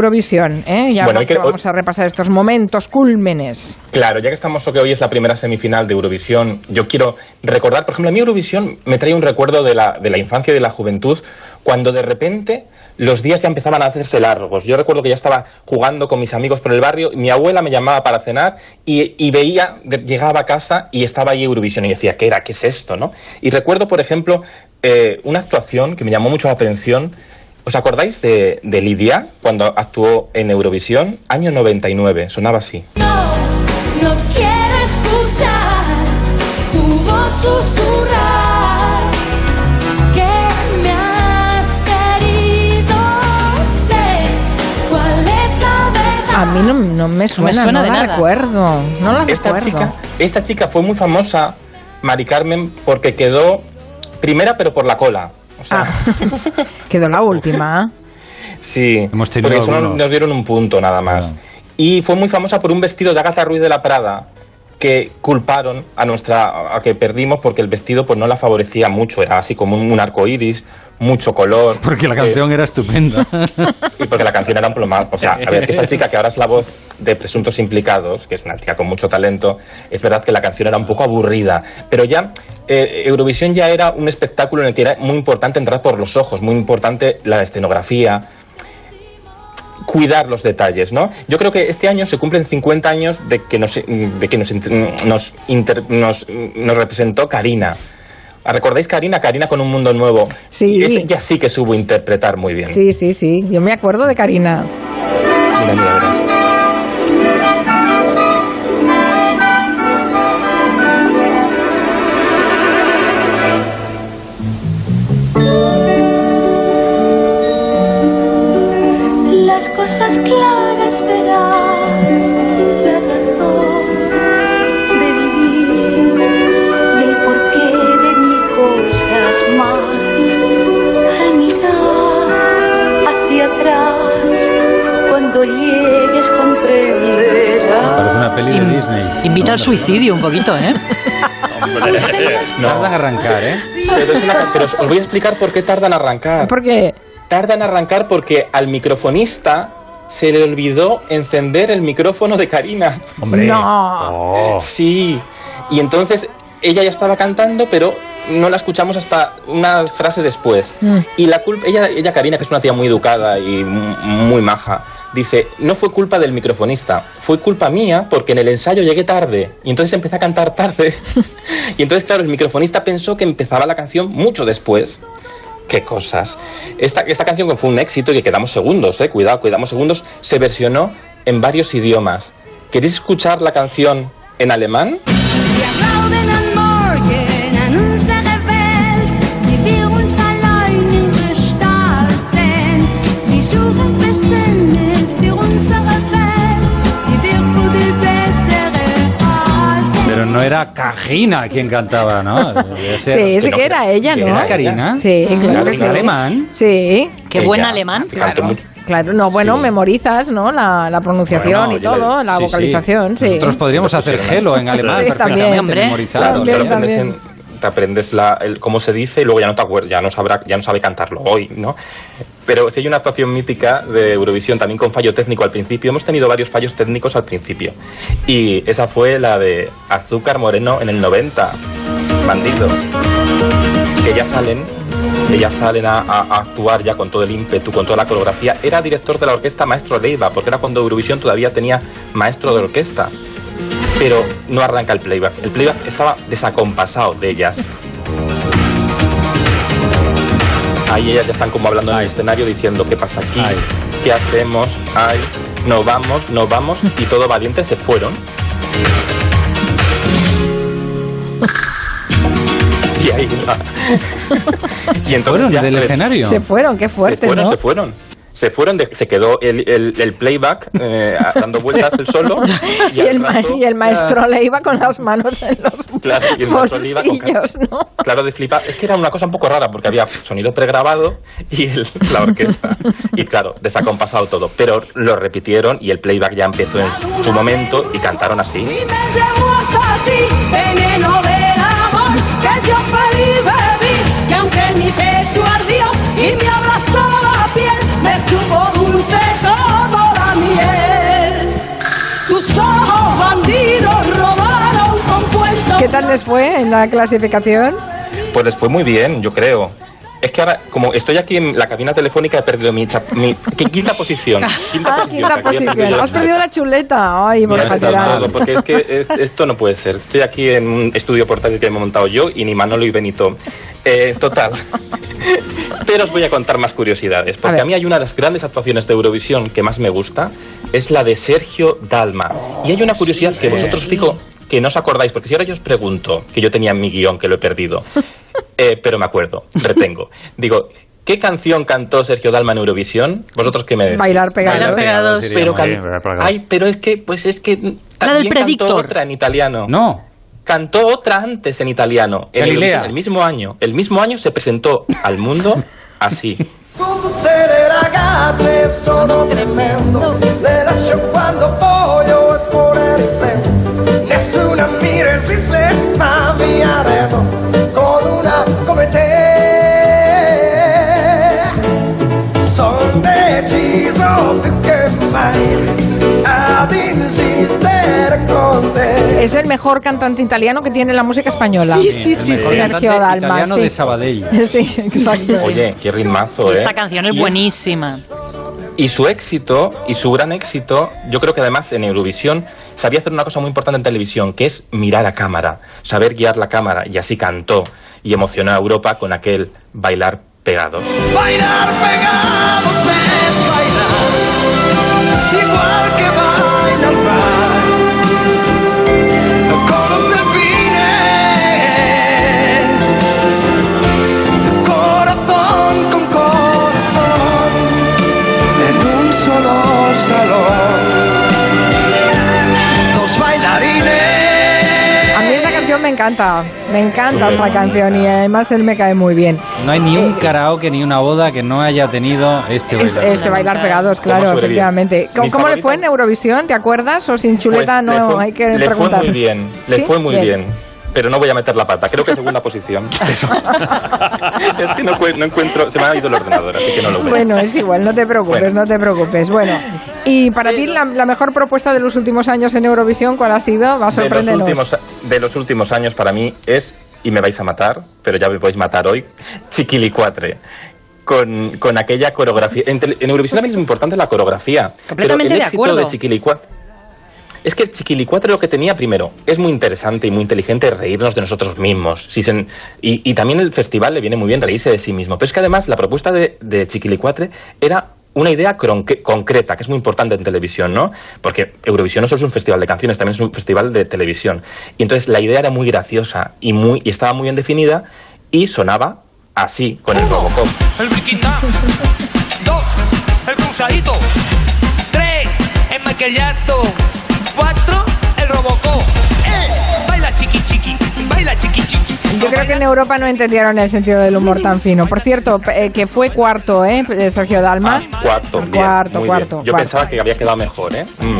Eurovisión, ¿eh? Ya Bueno, hay que- vamos a repasar estos momentos cúlmenes. Claro, ya que estamos que hoy es la primera semifinal de Eurovisión, yo quiero recordar, por ejemplo, a mí Eurovisión me trae un recuerdo de la, de la infancia y de la juventud, cuando de repente los días ya empezaban a hacerse largos. Yo recuerdo que ya estaba jugando con mis amigos por el barrio, y mi abuela me llamaba para cenar y, y veía, llegaba a casa y estaba ahí Eurovisión y decía, ¿qué era? ¿Qué es esto? ¿no? Y recuerdo, por ejemplo, eh, una actuación que me llamó mucho la atención. ¿Os acordáis de, de Lidia cuando actuó en Eurovisión? Año 99, sonaba así. No quiero escuchar tu voz susurrar que me has querido. Sé cuál es la verdad. A mí no, no me suena, suena no de la nada. recuerdo. No la esta recuerdo. chica, esta chica fue muy famosa, Mari Carmen, porque quedó primera pero por la cola. O sea, Ah, quedó la última. sí, Hemos tenido porque solo algunos. nos dieron un punto nada más. Ah. Y fue muy famosa por un vestido de Agatha Ruiz de la Prada que culparon a nuestra a que perdimos porque el vestido pues no la favorecía mucho, era así como un, arco iris, mucho color. Porque la eh, canción era estupenda. y porque la canción era un plomazo. O sea, a ver, esta chica que ahora es la voz de Presuntos Implicados, que es una tía con mucho talento, es verdad que la canción era un poco aburrida, pero ya eh, Eurovisión ya era un espectáculo en el que era muy importante entrar por los ojos, muy importante la escenografía, cuidar los detalles, ¿no? Yo creo que este año se cumplen 50 años de que nos, de que nos, nos, inter- nos, nos representó Karina. ¿Recordáis Karina? Karina con un mundo nuevo. Sí. Ella sí que supo interpretar muy bien. Sí, sí, sí. Yo me acuerdo de Karina. Mira, mira, verás. Las cosas claras verás, Parece una peli de In- Disney. Invita al suicidio un poquito, ¿eh? Tarda en arrancar, ¿eh? Pero, es una- pero os voy a explicar por qué tardan en arrancar. Porque Tardan en arrancar porque al microfonista se le olvidó encender el micrófono de Karina. Hombre. No. Oh. Sí. Y entonces ella ya estaba cantando, pero no la escuchamos hasta una frase después. Mm. Y la culpa, ella, ella Karina, que es una tía muy educada y muy maja, dice, no fue culpa del microfonista, fue culpa mía porque en el ensayo llegué tarde. Y entonces empecé a cantar tarde. y entonces, claro, el microfonista pensó que empezaba la canción mucho después. Qué cosas. Esta, esta canción que fue un éxito y que quedamos segundos, eh, cuidado, quedamos segundos, se versionó en varios idiomas. ¿Queréis escuchar la canción en alemán? No era Cajina quien cantaba, ¿no? Sí, sí no, que era ella, ¿no? ¿Era Karina? Sí, claro que ¿En sí. alemán? Sí, Qué buen alemán. claro. Claro, no, bueno, Sí. memorizas, ¿no? La, la pronunciación Bueno, y le- todo, la Sí, vocalización, sí. Nosotros podríamos hacer gelo en alemán Sí, perfectamente, también. Memorizado. También, también. Te aprendes la, el, cómo se dice y luego ya no te ya no sabrá, ya no sabe cantarlo hoy, ¿no? Pero si hay una actuación mítica de Eurovisión también con fallo técnico al principio, hemos tenido varios fallos técnicos al principio. Y esa fue la de Azúcar Moreno en el 90, Bandido. Que ya salen, ya salen a, a- a actuar ya con todo el ímpetu, con toda la coreografía. Era director de la orquesta Maestro Leiva, porque era cuando Eurovisión todavía tenía maestro de orquesta pero no arranca el playback. El playback estaba desacompasado de ellas. Ahí ellas ya están como hablando en el escenario diciendo qué pasa aquí, Ay. qué hacemos, ay, nos vamos, nos vamos y todo valiente se fueron. y ahí va. y entonces ¿Fueron ya, del escenario? Se fueron, qué se fuerte, fueron, ¿no? se fueron. Se fueron, de- se quedó el, el- el playback eh, dando vueltas el solo. Y el, ma- rato- y el maestro le iba con las manos en los Claro, y el maestro le iba con bolsillos, ¿no? Claro, de flipar. Es que era una cosa un poco rara porque había sonido pregrabado y el- la orquesta. Y claro, desacompasado todo. Pero lo repitieron y el playback ya empezó en su momento y cantaron así. Les fue en la clasificación? Pues les fue muy bien, yo creo. Es que ahora, como estoy aquí en la cabina telefónica, he perdido mi, chap- mi ¿qué- quinta posición. Quinta Ah, quinta posición, perdido posición. yo Has perdido la chuleta. Ay, por porque es que es- esto no puede ser. Estoy aquí en un estudio portátil que me he montado yo y ni Manolo y Benito. Eh, total. Pero os voy a contar más curiosidades, porque a, mí hay una de las grandes actuaciones de Eurovisión que más me gusta, es la de Sergio Dalma. Y hay una curiosidad que vosotros fijo que no os acordáis, porque si ahora yo os pregunto, que yo tenía en mi guion, que lo he perdido, eh, pero me acuerdo, retengo. Digo, ¿qué canción cantó Sergio Dalma en Eurovisión? ¿Vosotros qué me decís? Bailar pegados. Bailar pegados. Pero, bien. Ay, pero es que, pues es que del también cantó Predictor. otra en italiano. No. Cantó otra antes en italiano. En el, el mismo año. El mismo año se presentó al mundo así. Con tutte le ragazze sono tremendo Le lascio quando voglio mi Con una Son Es el mejor cantante italiano que tiene la música española. Sí, sí, sí. sí. Sergio Dalma, italiano sí. de Sabadell. Sí, exacto. Oye, qué ritmazo, ¿eh? Esta canción es buenísima. Y su éxito, y su gran éxito, yo creo que además en Eurovisión sabía hacer una cosa muy importante en televisión, que es mirar a cámara, saber guiar la cámara, y así cantó y emocionó a Europa con aquel bailar pegados. Bailar pegados me encanta. Me encanta esta canción y además él me cae muy bien. No hay ni un karaoke ni una boda que no haya tenido este Es- bailar. este bailar pegados, ¿Cómo claro, bien? efectivamente. ¿Cómo, cómo le fue en Eurovisión? ¿Te acuerdas? O sin chuleta Pues no fue- hay que le preguntar. fue muy bien, le ¿Sí? fue muy bien. Pero no voy a meter la pata, creo que segunda posición. Eso. es que no, no encuentro, se me ha ido el ordenador, así que no lo veo. Bueno, es igual, no te preocupes, Bueno. no te preocupes. Bueno, y para ti la, la mejor propuesta de los últimos años en Eurovisión, ¿cuál ha sido? Va a de los, sorprendernos. últimos, de los últimos años para mí es, y me vais a matar, pero ya me podéis matar hoy, Chiquilicuatre. Con, con aquella coreografía. En, en Eurovisión también es muy importante la coreografía. Completamente pero el de éxito acuerdo. de Chiquilicuatre. Es que el Chiquilicuatre lo que tenía primero es muy interesante y muy inteligente reírnos de nosotros mismos. Si se- y, y también el festival le viene muy bien reírse de sí mismo. Pero es que además la propuesta de, de Chiquilicuatre era una idea concreta, que es muy importante en televisión, ¿no? Porque Eurovisión no solo es un festival de canciones, también es un festival de televisión. Y entonces la idea era muy graciosa y, muy, y estaba muy bien definida y sonaba así, con el Robocop. el briquita. Dos, el cruzadito. Tres, el maquillazo. Cuatro, el robocó. Eh, baila chiqui chiqui, baila chiqui chiqui. Yo creo que en Europa no entendieron el sentido del humor tan fino. Por cierto, eh, que fue cuarto, ¿eh? de Sergio Dalma. Cuarto, bien, Cuarto, muy cuarto, bien. Yo cuarto. pensaba que había quedado mejor, ¿eh? Mm.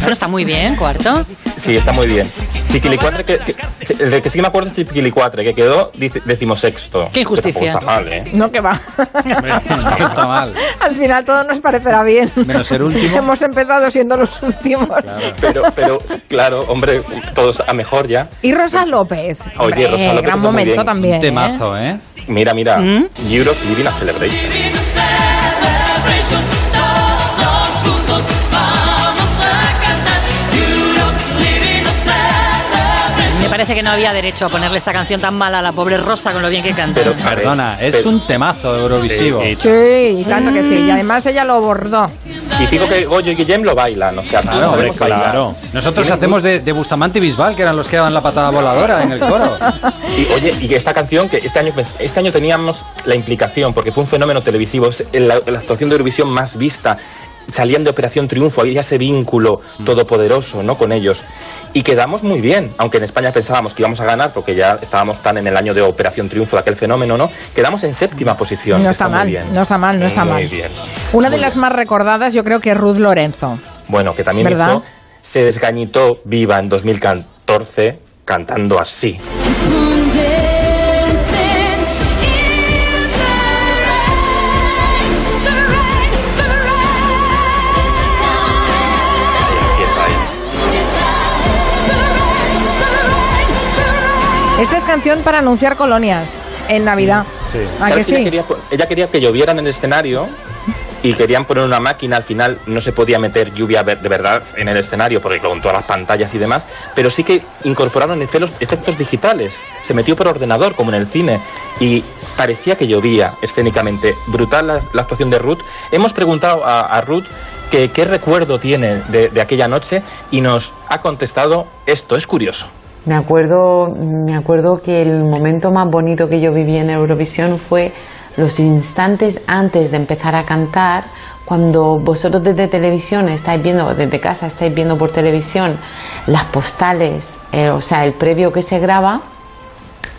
Pero está muy bien, cuarto. Sí, está muy bien. Chiquilicuatre, que, que, el de que sí me acuerdo es Chiquilicuatre, que quedó decimosexto. Qué injusticia. Que está mal, ¿eh? No, que va. Hombre, no está mal. Al final todo nos parecerá bien. Menos ser último. Hemos empezado siendo los últimos. Pero, pero, claro, hombre, todos a mejor ya. Y Rosa López. Oye, Hombre, Rosa López gran momento también. Un temazo, ¿eh? Mira, mira, ¿Mm? Europe Living a Celebration. Me parece que no había derecho a ponerle esta canción tan mala a la pobre Rosa con lo bien que canta. Pero, Perdona, es pero- un temazo eurovisivo. Sí, Sí, y tanto que sí. Y además ella lo bordó. Y digo que Goyo y Guillem lo bailan, o sea, tú Claro, hombre, claro. Nosotros hacemos de, de Bustamante y Bisbal, que eran los que daban la patada voladora en el coro. Y oye, y que esta canción, que este año, pues, este año teníamos la implicación, porque fue un fenómeno televisivo, es la, la actuación de Eurovisión más vista, salían de Operación Triunfo, había ese vínculo todopoderoso, ¿no? Con ellos. Y quedamos muy bien, aunque en España pensábamos que íbamos a ganar, porque ya estábamos tan en el año de Operación Triunfo de aquel fenómeno, ¿no? Quedamos en séptima posición. No está muy mal, bien. no está mal, no está muy mal. bien. Una Muy de las más recordadas yo creo que es Ruth Lorenzo. Bueno, que también ¿Verdad? hizo, se desgañitó viva en 2014 cantando así. Esta es canción para anunciar colonias en Navidad. Sí. ¿A que ¿Sabes? Ella, quería, po- ella quería que lloviera en el escenario y querían poner una máquina. Al final no se podía meter lluvia de verdad en el escenario porque con todas las pantallas y demás. Pero sí que incorporaron efectos, efectos digitales. Se metió por ordenador como en el cine y parecía que llovía escénicamente. Brutal la, la actuación de Ruth. Hemos preguntado a, a Ruth que qué recuerdo tiene de, de aquella noche y nos ha contestado esto. Es curioso. Me acuerdo, me acuerdo que el momento más bonito que yo viví en Eurovisión fue los instantes antes de empezar a cantar, cuando vosotros desde televisión estáis viendo, desde casa estáis viendo por televisión las postales, eh, o sea, el previo que se graba,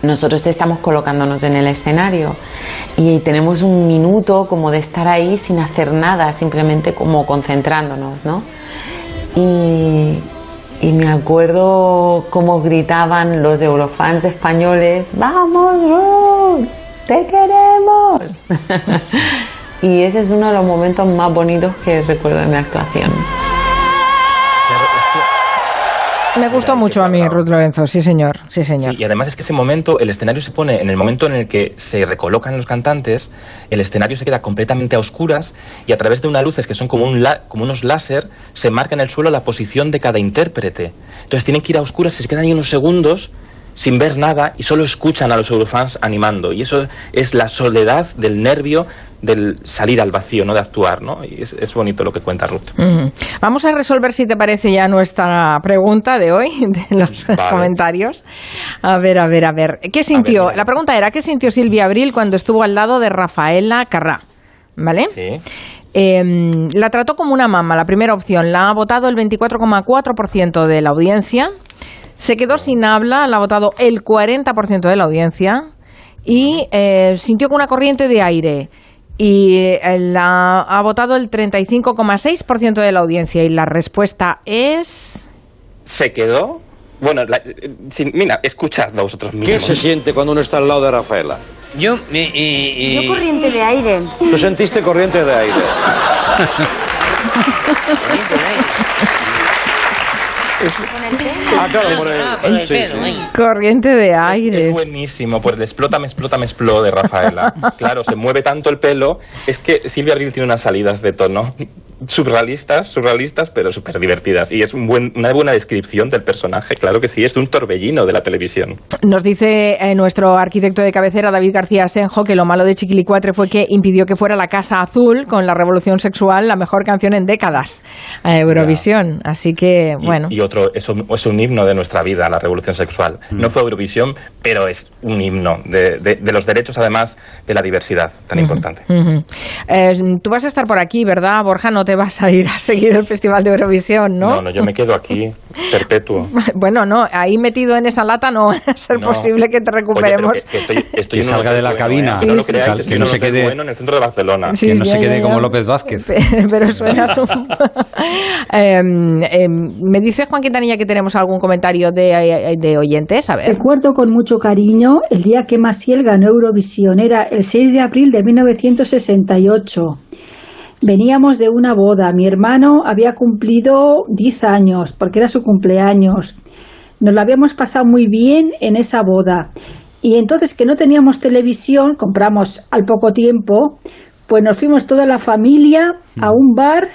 nosotros estamos colocándonos en el escenario y tenemos un minuto como de estar ahí sin hacer nada, simplemente como concentrándonos, ¿no? Y, y me acuerdo cómo gritaban los eurofans españoles, ¡Vamos, Ruth! ¡Te queremos! y ese es uno de los momentos más bonitos que recuerdo en mi actuación. Me gustó mucho a mí. Ruth Lorenzo, sí señor, sí señor. Sí, y además es que ese momento, el escenario se pone, en el momento en el que se recolocan los cantantes, el escenario se queda completamente a oscuras y a través de unas luces que son como, un la- como unos láser, se marca en el suelo la posición de cada intérprete. Entonces tienen que ir a oscuras, se quedan ahí unos segundos sin ver nada y solo escuchan a los eurofans animando. Y eso es la soledad del nervio del salir al vacío, ¿no? De actuar, ¿no? Y es, es bonito lo que cuenta Ruth. Vamos a resolver, si te parece, ya nuestra pregunta de hoy, de los Vale. comentarios. A ver, a ver, a ver. ¿Qué sintió? La pregunta era, ¿qué sintió Silvia Abril cuando estuvo al lado de Rafaela Carrá? ¿Vale? Sí. Eh, la trató como una mamá, la primera opción. La ha votado el 24,4% de la audiencia. Se quedó sin habla, la ha votado el 40% de la audiencia. Y eh, sintió con una corriente de aire. Y eh, la ha votado el 35,6% de la audiencia. Y la respuesta es. Se quedó. Bueno, la- eh, sin- mira, escuchadlo vosotros mismos. ¿Qué se siente cuando uno está al lado de Rafaela? Yo, eh, eh, Yo corriente de aire. Tú sentiste corriente de aire. Ah, claro, por el- Ah, por el sí, pelo, sí. ahí. Corriente de Es aire. buenísimo, por el explótame, explótame, expló de Rafaela. Claro, se mueve tanto el pelo. Es que Silvia Abril tiene unas salidas de tono surrealistas, surrealistas, pero súper divertidas. Y es un buen, una buena descripción del personaje, claro que sí, es un torbellino de la televisión. Nos dice eh, nuestro arquitecto de cabecera, David García Senjo, que lo malo de Chiquilicuatre fue que impidió que fuera La Casa Azul con la Revolución Sexual la mejor canción en décadas a Eurovisión. Así que, Y, bueno. y otro, es un, es un himno de nuestra vida, la revolución sexual. No fue Eurovisión, pero es un himno de, de- de los derechos, además, de la diversidad tan importante. Eh, tú vas a estar por aquí, ¿verdad, Borja? No te vas a ir a seguir el Festival de Eurovisión, ¿no? No, no, yo me quedo aquí, perpetuo. Bueno, no, ahí metido en esa lata no va a ser No. posible que te Oye, recuperemos. que- que estoy- estoy Que salga de la bueno, cabina. ¿eh? No lo Sí, sí, creáis, sí. estoy Que no se quede- bueno en el centro de Barcelona. Sí, que no ya, se quede ya. como López Vázquez. Pero suenas un... Em, em, me dice Juan Quintanilla que tenemos algún comentario de, de oyentes, a ver. Recuerdo con mucho cariño el día que Maciel ganó Eurovisión, era el 6 de abril de 1968. Veníamos de una boda, mi hermano había cumplido 10 años, porque era su cumpleaños. Nos lo habíamos pasado muy bien en esa boda. Y entonces que no teníamos televisión, compramos al poco tiempo, pues nos fuimos toda la familia a un bar,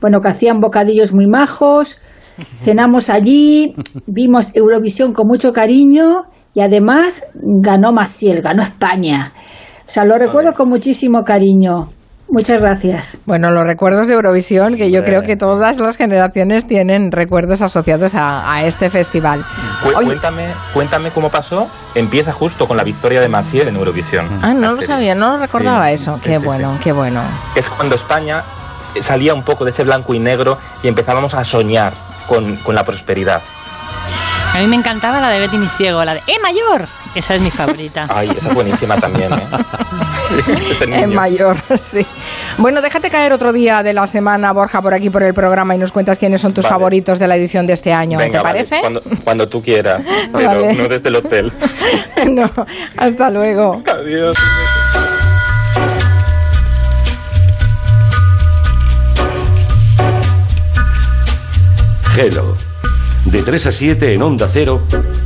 bueno, que hacían bocadillos muy majos, cenamos allí, vimos Eurovisión con mucho cariño y además ganó Maciel, ganó España. O sea, lo recuerdo con muchísimo cariño. Muchas gracias. Bueno, los recuerdos de Eurovisión, que yo creo que todas las generaciones tienen recuerdos asociados a, a este festival. Cu- Oye, cuéntame, cuéntame cómo pasó. Empieza justo con la victoria de Maciel en Eurovisión. ah, no lo sabía, no lo recordaba Sí, eso. qué sí, bueno, sí. qué bueno. Es cuando España eh, salía un poco de ese blanco y negro y empezábamos a soñar con, con la prosperidad. A mí me encantaba la de Betty Mi Ciego, la de ¡Eh, mayor! Esa es mi favorita. Ay, esa es buenísima también, ¿eh? Ese niño. En mayor, sí. Bueno, déjate caer otro día de la semana, Borja, por aquí por el programa y nos cuentas quiénes son tus Vale. favoritos de la edición de este año. Venga, ¿Te vale, parece? Cuando, cuando tú quieras, pero Vale. no desde el hotel. no, hasta luego. Adiós. Hello. De 3 a 7 en Onda Cero